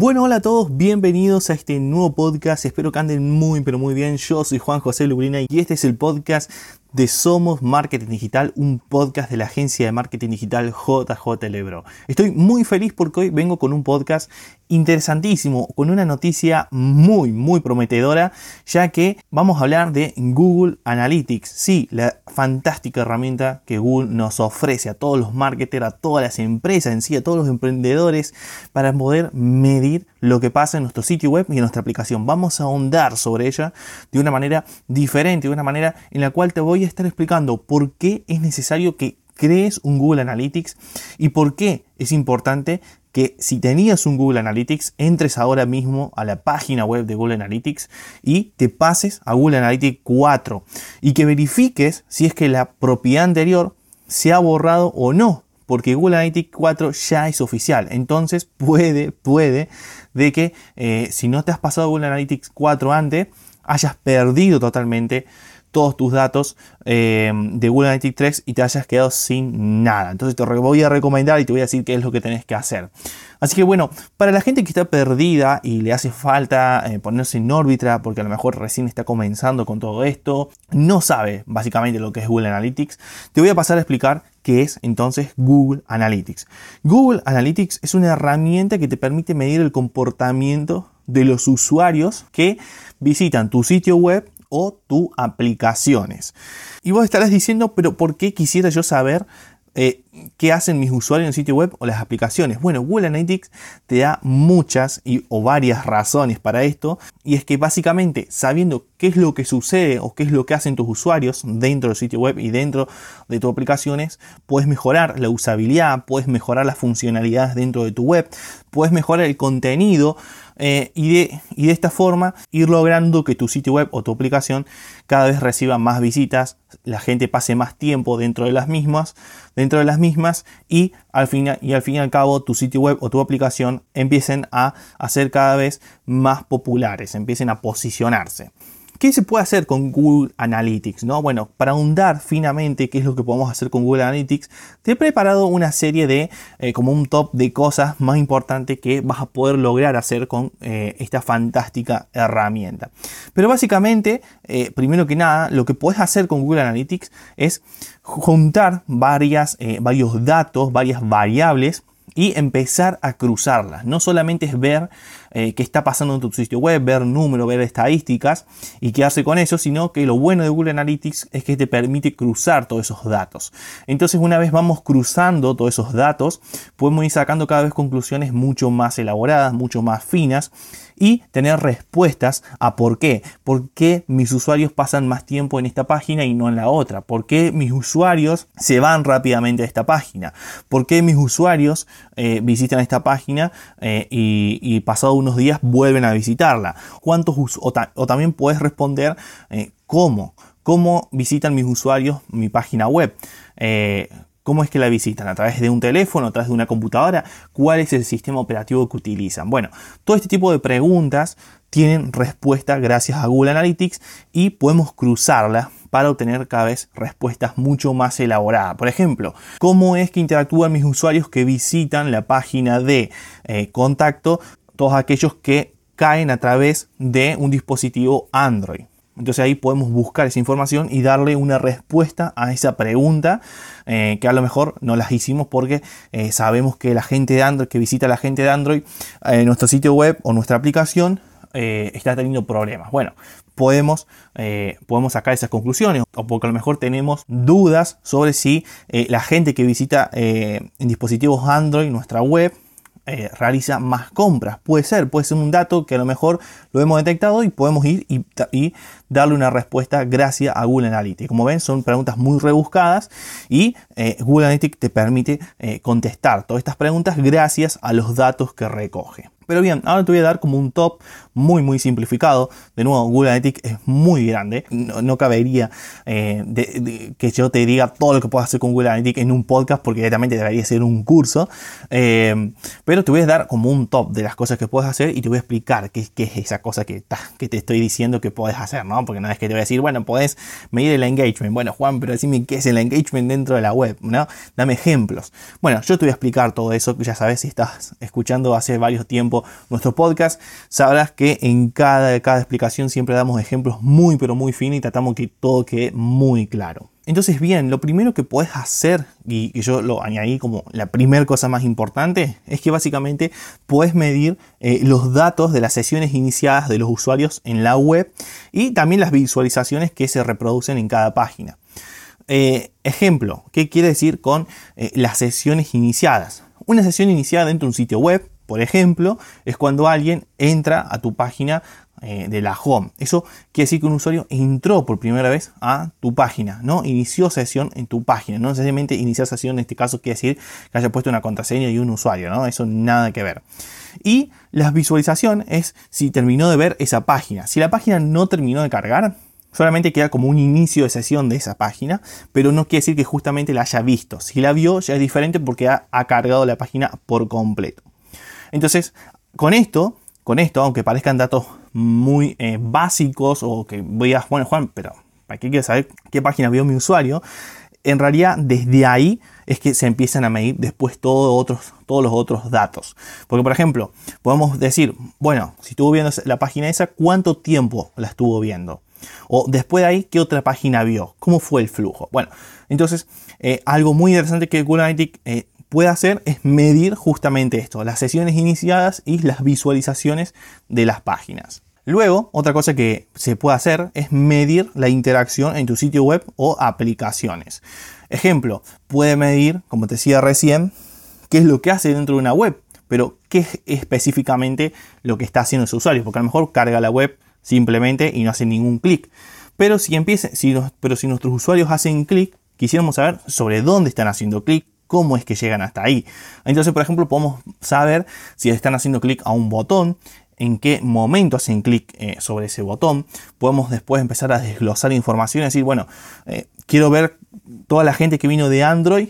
Bueno, hola a todos, bienvenidos a este nuevo podcast. Espero que anden muy, pero muy bien. Yo soy Juan José Lubrina y este es el podcast de Somos Marketing Digital, un podcast de la agencia de marketing digital JJ Lebro. Estoy muy feliz porque hoy vengo con un podcast interesantísimo, con una noticia muy, muy prometedora, ya que vamos a hablar de Google Analytics. Sí, la fantástica herramienta que Google nos ofrece a todos los marketers, a todas las empresas en sí, a todos los emprendedores, para poder medir lo que pasa en nuestro sitio web y en nuestra aplicación. Vamos a ahondar sobre ella de una manera diferente, de una manera en la cual te voy a estar explicando por qué es necesario que crees un Google Analytics y por qué es importante que si tenías un Google Analytics, entres ahora mismo a la página web de Google Analytics y te pases a Google Analytics 4 y que verifiques si es que la propiedad anterior se ha borrado o no porque Google Analytics 4 ya es oficial. Entonces puede, puede de que eh, si no te has pasado Google Analytics 4 antes, hayas perdido totalmente todos tus datos eh, de Google Analytics 3 y te hayas quedado sin nada. Entonces te voy a recomendar y te voy a decir qué es lo que tenés que hacer. Así que bueno, para la gente que está perdida y le hace falta eh, ponerse en órbita porque a lo mejor recién está comenzando con todo esto, no sabe básicamente lo que es Google Analytics, te voy a pasar a explicar qué es entonces Google Analytics. Google Analytics es una herramienta que te permite medir el comportamiento de los usuarios que visitan tu sitio web o tus aplicaciones. Y vos estarás diciendo, pero ¿por qué quisiera yo saber eh, qué hacen mis usuarios en el sitio web o las aplicaciones. Bueno, Google Analytics te da muchas y, o varias razones para esto y es que básicamente sabiendo qué es lo que sucede o qué es lo que hacen tus usuarios dentro del sitio web y dentro de tus aplicaciones, puedes mejorar la usabilidad, puedes mejorar las funcionalidades dentro de tu web, puedes mejorar el contenido eh, y, de, y de esta forma ir logrando que tu sitio web o tu aplicación cada vez reciba más visitas, la gente pase más tiempo dentro de las mismas, dentro de las mismas y al fin y al fin y al cabo tu sitio web o tu aplicación empiecen a, a ser cada vez más populares, empiecen a posicionarse. ¿Qué se puede hacer con Google Analytics? ¿no? Bueno, para ahondar finamente qué es lo que podemos hacer con Google Analytics, te he preparado una serie de, eh, como un top de cosas más importantes que vas a poder lograr hacer con eh, esta fantástica herramienta. Pero básicamente, eh, primero que nada, lo que puedes hacer con Google Analytics es juntar varias, varios datos, varias variables y empezar a cruzarlas. No solamente es ver eh, qué está pasando en tu sitio web, ver números, ver estadísticas y qué hace con eso, sino que lo bueno de Google Analytics es que te permite cruzar todos esos datos. Entonces una vez vamos cruzando todos esos datos, podemos ir sacando cada vez conclusiones mucho más elaboradas, mucho más finas y tener respuestas a por qué. ¿Por qué mis usuarios pasan más tiempo en esta página y no en la otra? ¿Por qué mis usuarios se van rápidamente a esta página? ¿Por qué mis usuarios eh, visitan esta página eh, y, y pasado unos días vuelven a visitarla. ¿Cuántos o, o también puedes responder eh, cómo, cómo visitan mis usuarios mi página web. ¿Cómo es que la visitan? ¿A través de un teléfono? ¿A través de una computadora? ¿Cuál es el sistema operativo que utilizan? Bueno, todo este tipo de preguntas tienen respuesta gracias a Google Analytics y podemos cruzarlas para obtener cada vez respuestas mucho más elaboradas. Por ejemplo, ¿cómo es que interactúan mis usuarios que visitan la página de eh, contacto todos aquellos que caen a través de un dispositivo Android. Entonces ahí podemos buscar esa información y darle una respuesta a esa pregunta eh, que a lo mejor no las hicimos porque eh, sabemos que la gente de Android, que visita la gente de Android, eh, nuestro sitio web o nuestra aplicación está teniendo problemas. Bueno, podemos, podemos sacar esas conclusiones o porque a lo mejor tenemos dudas sobre si la gente que visita en dispositivos Android nuestra web eh, realiza más compras. Puede ser, puede ser un dato que a lo mejor lo hemos detectado y podemos ir y, darle una respuesta gracias a Google Analytics. Como ven, son preguntas muy rebuscadas y eh, Google Analytics te permite eh, contestar todas estas preguntas gracias a los datos que recoge. Pero bien, ahora te voy a dar como un top muy muy simplificado. De nuevo, Google Analytics es muy grande. No, cabería eh, que yo te diga todo lo que puedes hacer con Google Analytics en un podcast porque directamente debería ser un curso. Eh, pero te voy a dar como un top de las cosas que puedes hacer y te voy a explicar qué, qué es esa cosa que, que te estoy diciendo que puedes hacer, ¿no? Porque no es que te voy a decir, bueno, puedes medir el engagement. Bueno, Juan, pero decime qué es el engagement dentro de la web, ¿no? Dame ejemplos. Bueno, yo te voy a explicar todo eso, ya sabes si estás escuchando hace varios tiempos nuestro podcast, sabrás que en cada, cada explicación siempre damos ejemplos muy pero muy finos y tratamos que todo quede muy claro. Entonces, bien, lo primero que puedes hacer, y que yo lo añadí como la primera cosa más importante, es que básicamente puedes medir eh, los datos de las sesiones iniciadas de los usuarios en la web y también las visualizaciones que se reproducen en cada página. Eh, ejemplo, ¿qué quiere decir con eh, las sesiones iniciadas? Una sesión iniciada dentro de un sitio web, por ejemplo, es cuando alguien entra a tu página eh, de la home. Eso quiere decir que un usuario entró por primera vez a tu página, ¿no? Inició sesión en tu página. No necesariamente iniciar sesión en este caso quiere decir que haya puesto una contraseña y un usuario, ¿no? Eso nada que ver. Y la visualización es si terminó de ver esa página. Si la página no terminó de cargar, solamente queda como un inicio de sesión de esa página, pero no quiere decir que justamente la haya visto. Si la vio ya es diferente porque ha, cargado la página por completo. Entonces, con esto, con esto, aunque parezcan datos muy eh, básicos o que voy a, bueno Juan, pero ¿para qué quieres saber qué página vio mi usuario? En realidad, desde ahí es que se empiezan a medir después todos los otros datos. Porque, por ejemplo, podemos decir, bueno, si estuvo viendo la página esa, ¿cuánto tiempo la estuvo viendo? O después de ahí, ¿qué otra página vio? ¿Cómo fue el flujo? Bueno, entonces, eh, algo muy interesante que Google Analytics eh, puede hacer es medir justamente esto, las sesiones iniciadas y las visualizaciones de las páginas. Luego, otra cosa que se puede hacer es medir la interacción en tu sitio web o aplicaciones. Ejemplo, puede medir, como te decía recién, qué es lo que hace dentro de una web, pero qué es específicamente lo que está haciendo ese usuario, porque a lo mejor carga la web simplemente y no hace ningún clic. Pero si, empiece, si, pero si nuestros usuarios hacen clic, quisiéramos saber sobre dónde están haciendo clic, cómo es que llegan hasta ahí. Entonces, por ejemplo, podemos saber si están haciendo clic a un botón, en qué momento hacen clic eh, sobre ese botón. Podemos después empezar a desglosar información y decir, bueno, eh, quiero ver toda la gente que vino de Android,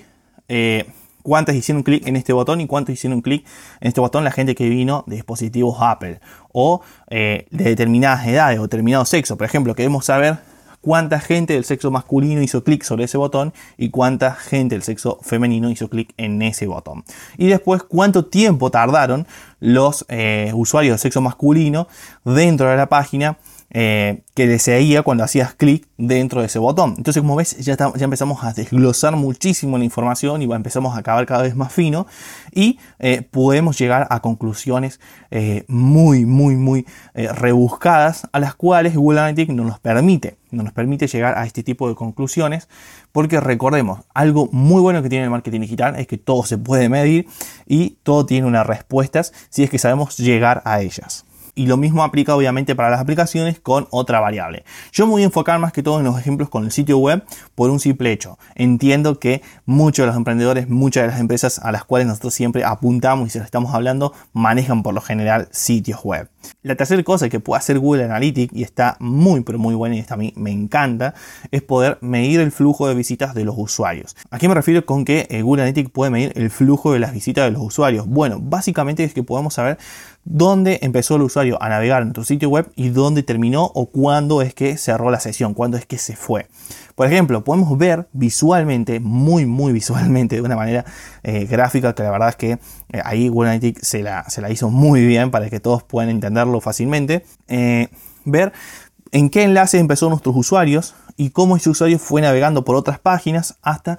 eh, cuántas hicieron clic en este botón y cuántos hicieron clic en este botón la gente que vino de dispositivos Apple o de determinadas edades o determinado sexo. Por ejemplo, queremos saber cuánta gente del sexo masculino hizo clic sobre ese botón y cuánta gente del sexo femenino hizo clic en ese botón. Y después cuánto tiempo tardaron los eh, usuarios del sexo masculino dentro de la página eh, que desearía cuando hacías clic dentro de ese botón. Entonces, como ves, ya, ya, empezamos a desglosar muchísimo la información y empezamos a acabar cada vez más fino y eh, podemos llegar a conclusiones eh, muy, muy, muy rebuscadas a las cuales Google Analytics no nos permite, no nos permite llegar a este tipo de conclusiones porque recordemos, algo muy bueno que tiene el marketing digital es que todo se puede medir y todo tiene unas respuestas si es que sabemos llegar a ellas y lo mismo aplica obviamente para las aplicaciones con otra variable. Yo me voy a enfocar más que todo en los ejemplos con el sitio web por un simple hecho. Entiendo que muchos de los emprendedores, muchas de las empresas a las cuales nosotros siempre apuntamos y se las estamos hablando, manejan por lo general sitios web. La tercera cosa que puede hacer Google Analytics y está muy pero muy buena y esta a mí me encanta es poder medir el flujo de visitas de los usuarios. ¿A qué me refiero con que eh, Google Analytics puede medir el flujo de las visitas de los usuarios? Bueno, básicamente es que podemos saber dónde empezó el usuario a navegar en tu sitio web y dónde terminó o cuándo es que cerró la sesión, cuándo es que se fue. Por ejemplo, podemos ver visualmente, muy, muy visualmente, de una manera eh, gráfica, que la verdad es que eh, ahí Google Analytics se la, hizo muy bien para que todos puedan entenderlo fácilmente. Eh, ver en qué enlace empezó nuestros usuarios y cómo ese usuario fue navegando por otras páginas hasta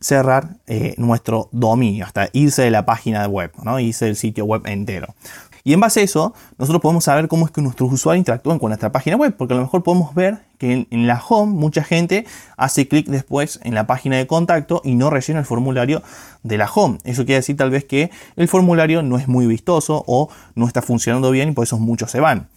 cerrar nuestro dominio, hasta irse de la página web, ¿no? irse del sitio web entero. Y en base a eso, nosotros podemos saber cómo es que nuestros usuarios interactúan con nuestra página web, porque a lo mejor podemos ver que en, la home mucha gente hace clic después en la página de contacto y no rellena el formulario de la home. Eso quiere decir tal vez que el formulario no es muy vistoso o no está funcionando bien y por eso muchos se van.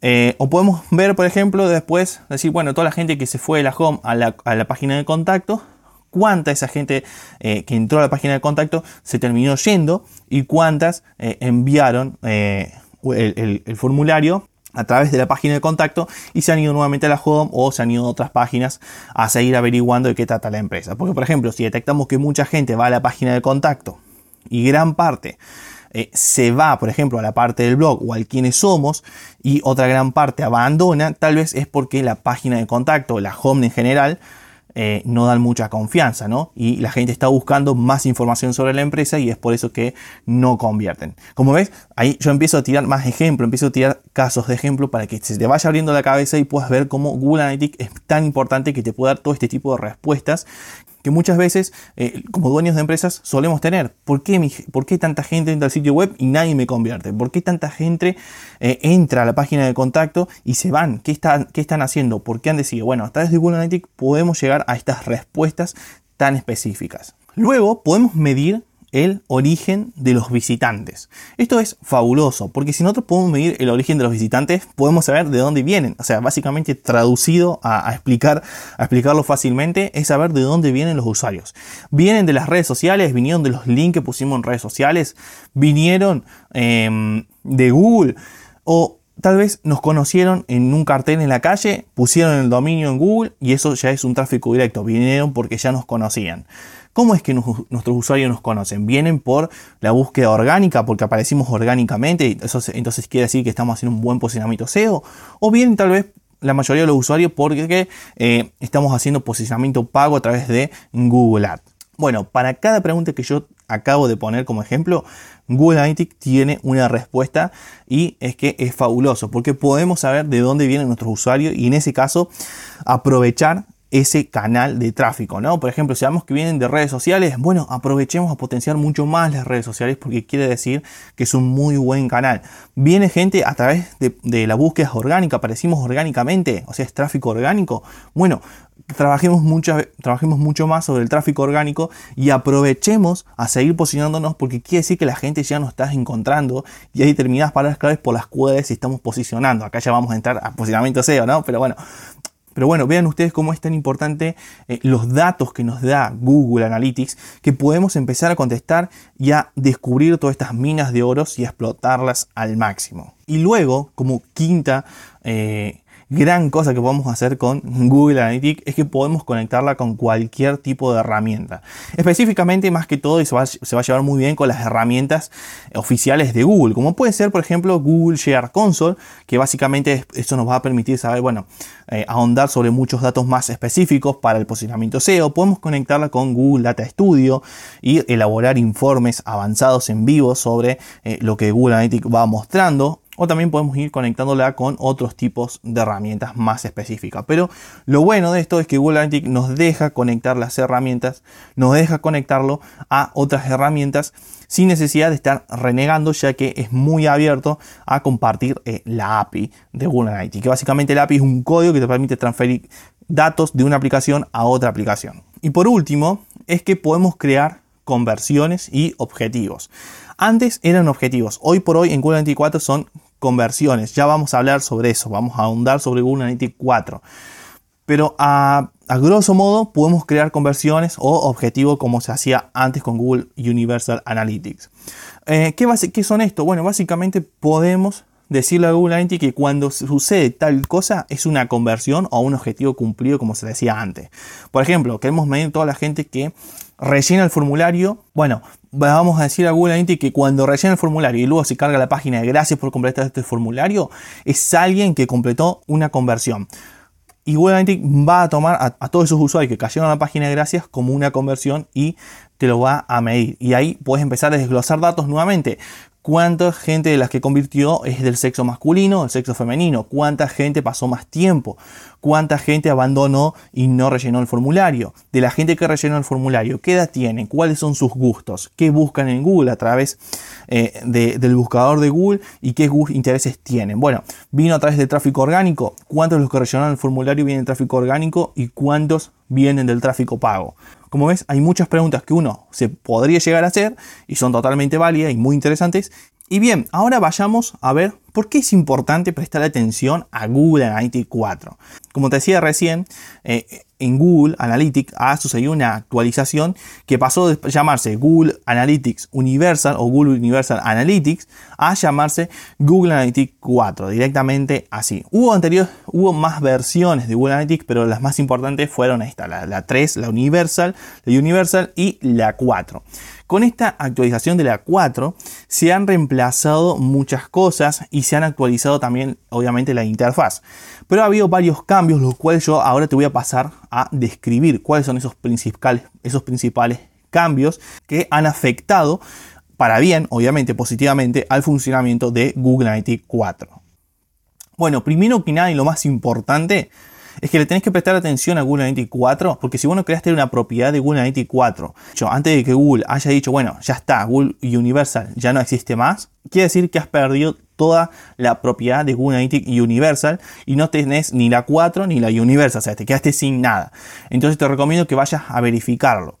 Eh, o podemos ver, por ejemplo, después decir, bueno, toda la gente que se fue de la home a la, a la página de contacto cuánta esa gente eh, que entró a la página de contacto se terminó yendo y cuántas eh, enviaron eh, el, formulario a través de la página de contacto y se han ido nuevamente a la home o se han ido a otras páginas a seguir averiguando de qué trata la empresa. Porque, por ejemplo, si detectamos que mucha gente va a la página de contacto y gran parte se va, por ejemplo, a la parte del blog o al quiénes somos y otra gran parte abandona, tal vez es porque la página de contacto, la home en general, eh, no dan mucha confianza, ¿no? Y la gente está buscando más información sobre la empresa y es por eso que no convierten. Como ves, ahí yo empiezo a tirar más ejemplos, empiezo a tirar casos de ejemplo para que se te vaya abriendo la cabeza y puedas ver cómo Google Analytics es tan importante que te puede dar todo este tipo de respuestas que muchas veces eh, como dueños de empresas solemos tener. ¿Por qué, ¿Por qué, tanta gente entra al sitio web y nadie me convierte? ¿Por qué tanta gente eh, entra a la página de contacto y se van? ¿Qué están, ¿Qué están haciendo? ¿Por qué han decidido? Bueno, a través de Google Analytics podemos llegar a estas respuestas tan específicas. Luego podemos medir el origen de los visitantes. Esto es fabuloso, porque si nosotros podemos medir el origen de los visitantes, podemos saber de dónde vienen. O sea, básicamente traducido a, explicar, explicarlo fácilmente, es saber de dónde vienen los usuarios. Vienen de las redes sociales, vinieron de los links que pusimos en redes sociales, vinieron em, de Google o tal vez nos conocieron en un cartel en la calle, pusieron el dominio en Google y eso ya es un tráfico directo. Vinieron porque ya nos conocían. ¿Cómo es que nuestros usuarios nos conocen? ¿Vienen por la búsqueda orgánica, porque aparecimos orgánicamente? Eso, entonces quiere decir que estamos haciendo un buen posicionamiento SEO. ¿O vienen tal vez la mayoría de los usuarios porque eh, estamos haciendo posicionamiento pago a través de Google Ads? Bueno, para cada pregunta que yo acabo de poner como ejemplo, Google Analytics tiene una respuesta y es que es fabuloso porque podemos saber de dónde vienen nuestros usuarios y en ese caso aprovechar ese canal de tráfico, ¿no? Por ejemplo, si sabemos que vienen de redes sociales, bueno, aprovechemos a potenciar mucho más las redes sociales porque quiere decir que es un muy buen canal. Viene gente a través de, la búsqueda orgánica, aparecimos orgánicamente, o sea, es tráfico orgánico. Bueno, trabajemos mucho, trabajemos mucho más sobre el tráfico orgánico y aprovechemos a seguir posicionándonos porque quiere decir que la gente ya nos está encontrando y hay determinadas palabras claves por las cuales estamos posicionando. Acá ya vamos a entrar a posicionamiento SEO, ¿no? Pero bueno, pero bueno, vean ustedes cómo es tan importante eh, los datos que nos da Google Analytics, que podemos empezar a contestar y a descubrir todas estas minas de oros y a explotarlas al máximo. Y luego, como quinta eh, gran cosa que podemos hacer con Google Analytics es que podemos conectarla con cualquier tipo de herramienta. Específicamente, más que todo, y se va, a llevar muy bien con las herramientas oficiales de Google, como puede ser, por ejemplo, Google Share Console, que básicamente esto nos va a permitir saber, bueno, eh, ahondar sobre muchos datos más específicos para el posicionamiento SEO. Podemos conectarla con Google Data Studio y elaborar informes avanzados en vivo sobre eh, lo que Google Analytics va mostrando o también podemos ir conectándola con otros tipos de herramientas más específicas. Pero lo bueno de esto es que Google Analytics nos deja conectar las herramientas, nos deja conectarlo a otras herramientas sin necesidad de estar renegando, ya que es muy abierto a compartir eh, la API de Google Analytics. Que básicamente la API es un código que te permite transferir datos de una aplicación a otra aplicación. Y por último, es que podemos crear conversiones y objetivos. Antes eran objetivos, hoy por hoy en Google Analytics 4 son conversiones. Ya vamos a hablar sobre eso, vamos a ahondar sobre Google Analytics 4. Pero a, grosso modo podemos crear conversiones o objetivos como se hacía antes con Google Universal Analytics. Eh, ¿qué, ¿Qué son esto? Bueno, básicamente podemos decirle a Google Analytics que cuando sucede tal cosa es una conversión o un objetivo cumplido como se decía antes. Por ejemplo, queremos medir toda la gente que rellena el formulario. Bueno, vamos a decir a Google Analytics que cuando rellena el formulario y luego se carga la página de gracias por completar este formulario, es alguien que completó una conversión. Y Google Analytics va a tomar a, a, todos esos usuarios que cayeron a la página de gracias como una conversión y te lo va a medir. Y ahí puedes empezar a desglosar datos nuevamente cuánta gente de las que convirtió es del sexo masculino, del sexo femenino, cuánta gente pasó más tiempo, cuánta gente abandonó y no rellenó el formulario, de la gente que rellenó el formulario, qué edad tienen, cuáles son sus gustos, qué buscan en Google a través eh, del buscador de Google y qué intereses tienen. Bueno, vino a través del tráfico orgánico, cuántos de los que rellenaron el formulario vienen del tráfico orgánico y cuántos vienen del tráfico pago. Como ves, hay muchas preguntas que uno se podría llegar a hacer y son totalmente válidas y muy interesantes. Y bien, ahora vayamos a ver por qué es importante prestar atención a Google Analytics 4. Como te decía recién, eh, en Google Analytics ha sucedido una actualización que pasó de llamarse Google Analytics Universal o Google Universal Analytics a llamarse Google Analytics 4, directamente así. Hubo anterior, hubo más versiones de Google Analytics, pero las más importantes fueron esta, la, la 3, la Universal, la Universal y la 4. Con esta actualización de la 4 se han reemplazado muchas cosas y se han actualizado también obviamente la interfaz. Pero ha habido varios cambios los cuales yo ahora te voy a pasar a describir cuáles son esos principales, esos principales cambios que han afectado para bien, obviamente positivamente, al funcionamiento de Google Analytics 4. Bueno, primero que nada y lo más importante es que le tenés que prestar atención a Google Analytics 4, porque si vos no creaste una propiedad de Google Analytics 4, antes de que Google haya dicho, bueno, ya está, Google Universal ya no existe más, quiere decir que has perdido toda la propiedad de Google Analytics Universal y no tenés ni la 4 ni la Universal, o sea, te quedaste sin nada. Entonces te recomiendo que vayas a verificarlo.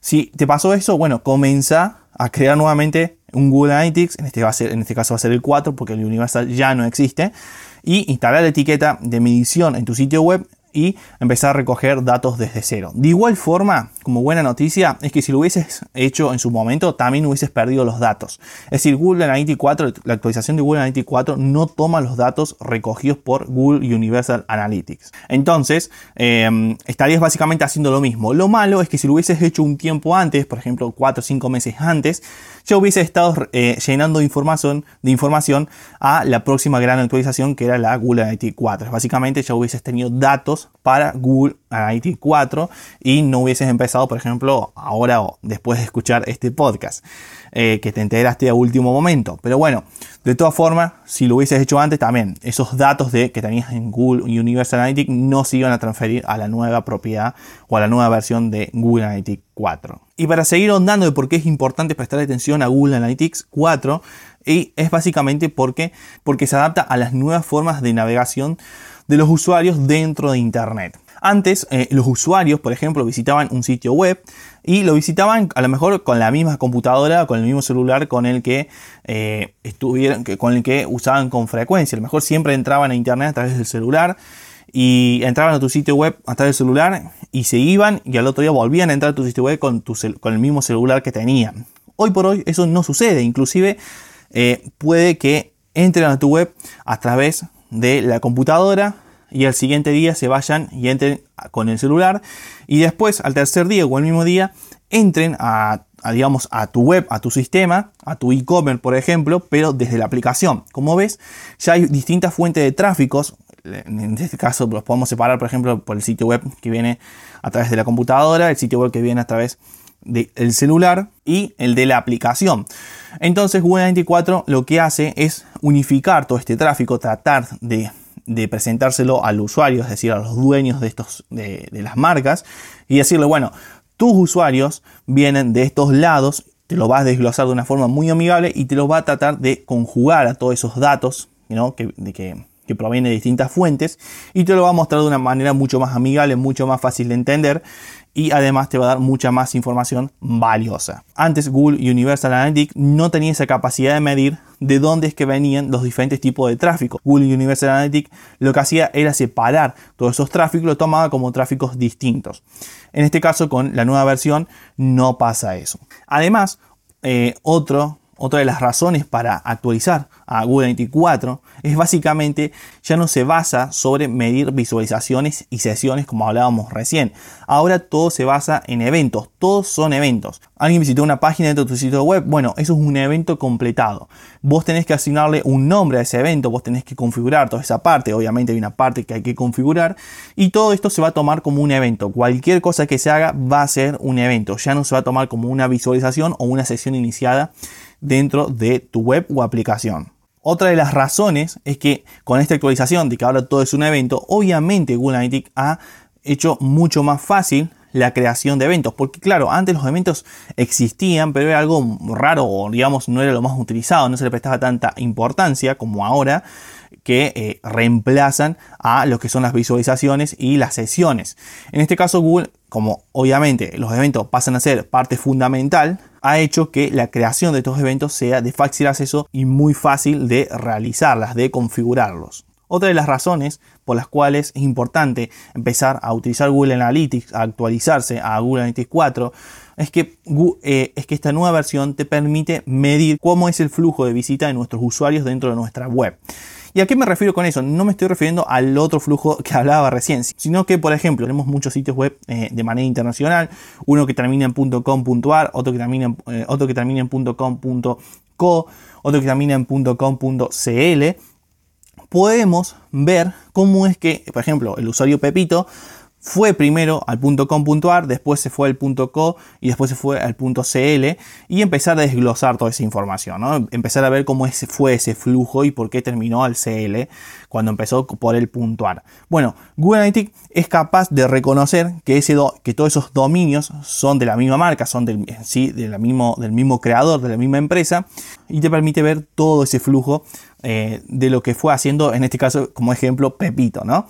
Si te pasó eso, bueno, comienza a crear nuevamente un Google Analytics, en este, este caso va a ser el 4 porque el Universal ya no existe, y instalar la etiqueta de medición en tu sitio web y empezar a recoger datos desde cero. De igual forma, como buena noticia, es que si lo hubieses hecho en su momento, también hubieses perdido los datos. Es decir, Google Analytics 4, la actualización de Google Analytics 4 no toma los datos recogidos por Google Universal Analytics. Entonces, em, estarías básicamente haciendo lo mismo. Lo malo es que si lo hubieses hecho un tiempo antes, por ejemplo, 4 o 5 meses antes, ya hubiese estado eh, llenando información, de información a la próxima gran actualización que era la Google Analytics 4. Básicamente ya hubieses tenido datos para Google Analytics 4 y no hubieses empezado, por ejemplo, ahora o después de escuchar este podcast, eh, que te enteraste a último momento. Pero bueno, de todas formas, si lo hubieses hecho antes, también esos datos de, que tenías en Google Universal Analytics no se iban a transferir a la nueva propiedad o a la nueva versión de Google Analytics 4. Y para seguir ahondando de por qué es importante prestar atención a Google Analytics 4, y es básicamente porque, porque se adapta a las nuevas formas de navegación de los usuarios dentro de Internet. Antes, eh, los usuarios, por ejemplo, visitaban un sitio web y lo visitaban a lo mejor con la misma computadora, con el mismo celular con el que eh, con el que usaban con frecuencia. A lo mejor siempre entraban a Internet a través del celular y entraban a tu sitio web a través del celular y se iban y al otro día volvían a entrar a tu sitio web con, con el mismo celular que tenían. Hoy por hoy eso no sucede, inclusive eh, puede que entren a tu web a través de la computadora y al siguiente día se vayan y entren con el celular y después al tercer día o el mismo día entren a, digamos a tu web, a tu sistema, a tu e-commerce por ejemplo, pero desde la aplicación. Como ves, ya hay distintas fuentes de tráficos. En este caso los podemos separar por ejemplo por el sitio web que viene a través de la computadora, el sitio web que viene a través del celular y el de la aplicación. Entonces Google 24 lo que hace es unificar todo este tráfico, tratar de, presentárselo al usuario, es decir, a los dueños de, estos, de, de las marcas, y decirle, bueno, tus usuarios vienen de estos lados, te lo vas a desglosar de una forma muy amigable y te lo va a tratar de conjugar a todos esos datos de que, que provienen de distintas fuentes y te lo va a mostrar de una manera mucho más amigable, mucho más fácil de entender y además te va a dar mucha más información valiosa. Antes Google Universal Analytics no tenía esa capacidad de medir de dónde es que venían los diferentes tipos de tráfico. Google Universal Analytics lo que hacía era separar todos esos tráficos, lo tomaba como tráficos distintos. En este caso con la nueva versión no pasa eso. Además, eh, otro otra de las razones para actualizar a Google 24 es básicamente ya no se basa sobre medir visualizaciones y sesiones como hablábamos recién. Ahora todo se basa en eventos, todos son eventos. Alguien visitó una página dentro de tu sitio web, bueno, eso es un evento completado. Vos tenés que asignarle un nombre a ese evento, vos tenés que configurar toda esa parte, obviamente hay una parte que hay que configurar y todo esto se va a tomar como un evento. Cualquier cosa que se haga va a ser un evento, ya no se va a tomar como una visualización o una sesión iniciada dentro de tu web o aplicación. Otra de las razones es que con esta actualización de que ahora todo es un evento, obviamente Google Analytics ha hecho mucho más fácil la creación de eventos. Porque claro, antes los eventos existían, pero era algo raro o digamos no era lo más utilizado, no se le prestaba tanta importancia como ahora que eh, reemplazan a lo que son las visualizaciones y las sesiones. En este caso Google, como obviamente los eventos pasan a ser parte fundamental, ha hecho que la creación de estos eventos sea de fácil acceso y muy fácil de realizarlas, de configurarlos. Otra de las razones por las cuales es importante empezar a utilizar Google Analytics, a actualizarse a Google Analytics 4, es que, eh, es que esta nueva versión te permite medir cómo es el flujo de visita de nuestros usuarios dentro de nuestra web. ¿Y a qué me refiero con eso? No me estoy refiriendo al otro flujo que hablaba recién, sino que, por ejemplo, tenemos muchos sitios web eh, de manera internacional, uno que termina en .com.ar, otro que termina eh, otro que termina en .com.co, otro que termina en. Podemos ver cómo es que, por ejemplo, el usuario Pepito fue primero al .com.ar, después se fue al .co y después se fue al .cl y empezar a desglosar toda esa información, ¿no? empezar a ver cómo fue ese flujo y por qué terminó al CL cuando empezó por el .ar. Bueno, Google Analytics es capaz de reconocer que, ese que todos esos dominios son de la misma marca, son del, sí, mismo, del mismo creador, de la misma empresa y te permite ver todo ese flujo eh, de lo que fue haciendo, en este caso como ejemplo, Pepito, ¿no?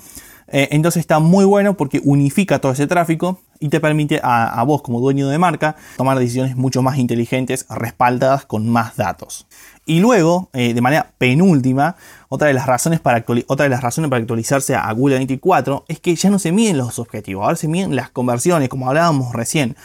Eh, entonces está muy bueno porque unifica todo ese tráfico y te permite a, vos como dueño de marca tomar decisiones mucho más inteligentes, respaldadas con más datos. Y luego, eh, de manera penúltima, otra de, las razones para otra de las razones para actualizarse a Google Analytics 4 es que ya no se miden los objetivos, ahora se miden las conversiones, como hablábamos recién.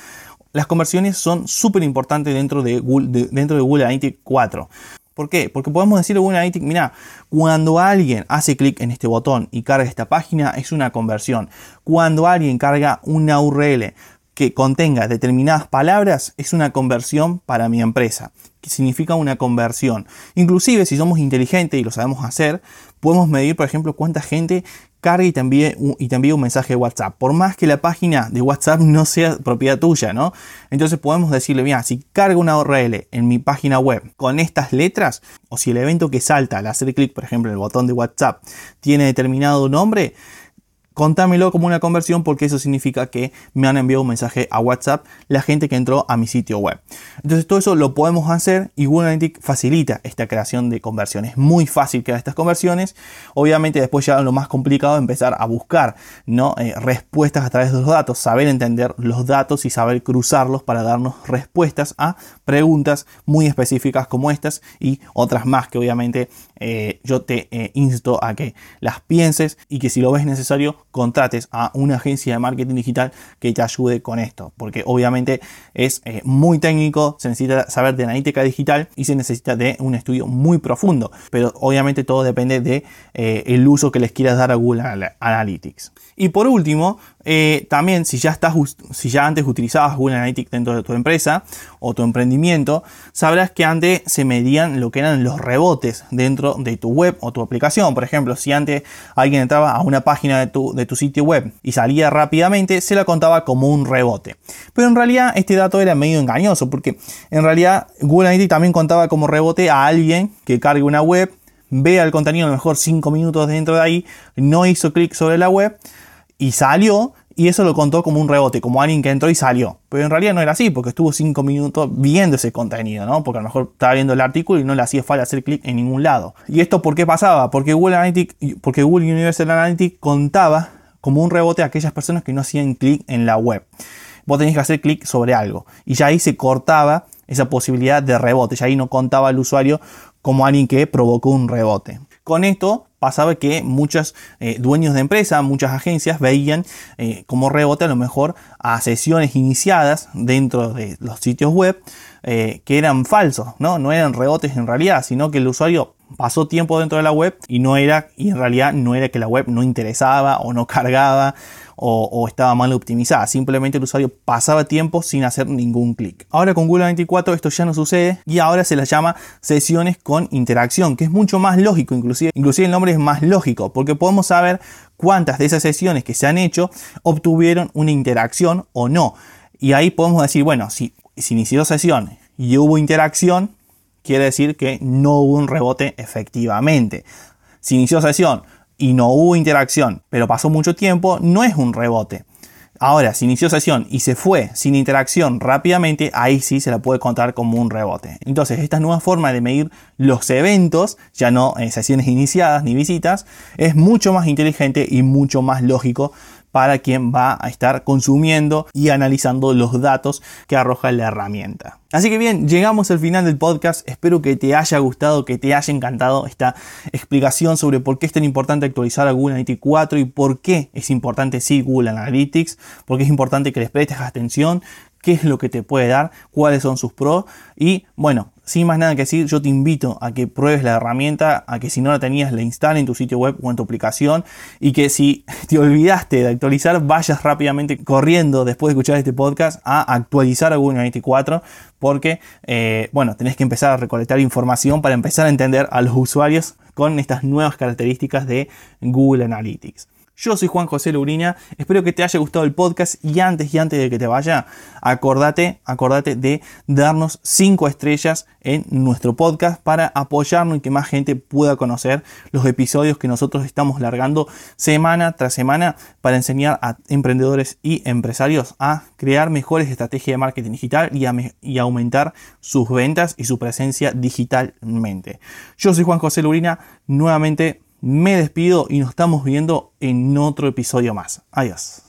Las conversiones son súper importantes dentro de, Google, dentro de Google Analytics 4. ¿Por qué? Porque podemos decirle a Google Analytics, mira, cuando alguien hace clic en este botón y carga esta página, es una conversión. Cuando alguien carga una URL que contenga determinadas palabras, es una conversión para mi empresa, que significa una conversión. Inclusive si somos inteligentes y lo sabemos hacer, podemos medir, por ejemplo, cuánta gente cargue y te, envíe un, y un mensaje de WhatsApp. Por más que la página de WhatsApp no sea propiedad tuya, ¿no? Entonces podemos decirle, mira, si cargo una URL en mi página web con estas letras, o si el evento que salta al hacer clic, por ejemplo, en el botón de WhatsApp, tiene determinado nombre, contámelo como una conversión porque eso significa que me han enviado un mensaje a WhatsApp la gente que entró a mi sitio web. Entonces todo eso lo podemos hacer y Google Analytics facilita esta creación de conversiones. Es muy fácil crear estas conversiones. Obviamente después ya lo más complicado es empezar a buscar ¿no? Eh, respuestas a través de los datos, saber entender los datos y saber cruzarlos para darnos respuestas a preguntas muy específicas como estas y otras más que obviamente eh, yo te eh, insto a que las pienses y que si lo ves necesario contrates a una agencia de marketing digital que te ayude con esto, porque obviamente es eh, muy técnico, se necesita saber de analítica digital y se necesita de un estudio muy profundo, pero obviamente todo depende de uso que les quieras dar a Google Analytics. Y por último, eh, también si ya, antes utilizabas Google Analytics dentro de tu empresa o tu emprendimiento, sabrás que antes se medían lo que eran los rebotes dentro de tu web o tu aplicación. Por ejemplo, si antes alguien entraba a una página de tu, de tu sitio web y salía rápidamente, se la contaba como un rebote. Pero en realidad este dato era medio engañoso porque en realidad Google Analytics también contaba como rebote a alguien que cargue una web vea el contenido a lo mejor 5 minutos dentro de ahí, no hizo clic sobre la web y salió y eso lo contó como un rebote, como alguien que entró y salió. Pero en realidad no era así, porque estuvo 5 minutos viendo ese contenido, ¿no? Porque a lo mejor estaba viendo el artículo y no le hacía falta hacer clic en ningún lado. ¿Y esto por qué pasaba? Porque Google Analytics, porque Google Universal Analytics contaba como un rebote a aquellas personas que no hacían clic en la web. Vos tenías que hacer clic sobre algo. Y ya ahí se cortaba esa posibilidad de rebote. Ya ahí no contaba el usuario como alguien que provocó un rebote. Con esto pasaba que muchos eh, dueños de empresa, muchas agencias veían eh, como rebote a lo mejor a sesiones iniciadas dentro de los sitios web eh, que eran falsos, ¿no? no eran rebotes en realidad, sino que el usuario pasó tiempo dentro de la web y no era y en realidad no era que la web no interesaba o no cargaba o, estaba mal optimizada. Simplemente el usuario pasaba tiempo sin hacer ningún clic. Ahora con Google 24 esto ya no sucede y ahora se las llama sesiones con interacción, que es mucho más lógico, inclusive, inclusive el nombre es más lógico, porque podemos saber cuántas de esas sesiones que se han hecho obtuvieron una interacción o no. Y ahí podemos decir, bueno, si, si inició sesión y hubo interacción, quiere decir que no hubo un rebote efectivamente. Si inició sesión y no hubo interacción, pero pasó mucho tiempo, no es un rebote. Ahora, si inició sesión y se fue sin interacción rápidamente, ahí sí se la puede contar como un rebote. Entonces, esta nueva forma de medir los eventos, ya no en sesiones iniciadas ni visitas, es mucho más inteligente y mucho más lógico para quien va a estar consumiendo y analizando los datos que arroja la herramienta. Así que bien, llegamos al final del podcast. Espero que te haya gustado, que te haya encantado esta explicación sobre por qué es tan importante actualizar a Google Analytics 4 y por qué es importante sí Google Analytics, porque es importante que les prestes atención, qué es lo que te puede dar, cuáles son sus pros y bueno, sin más nada que decir, yo te invito a que pruebes la herramienta, a que si no la tenías la instales en tu sitio web o en tu aplicación y que si te olvidaste de actualizar, vayas rápidamente corriendo después de escuchar este podcast a actualizar a Google Analytics 4 porque, eh, bueno, tenés que empezar a recolectar información para empezar a entender a los usuarios con estas nuevas características de Google Analytics. Yo soy Juan José Lubrina, espero que te haya gustado el podcast y antes y antes de que te vaya, acordate, acordate de darnos 5 estrellas en nuestro podcast para apoyarnos y que más gente pueda conocer los episodios que nosotros estamos largando semana tras semana para enseñar a emprendedores y empresarios a crear mejores estrategias de marketing digital y, a, y aumentar sus ventas y su presencia digitalmente. Yo soy Juan José Lubrina, nuevamente me despido y nos estamos viendo en otro episodio más. Adiós.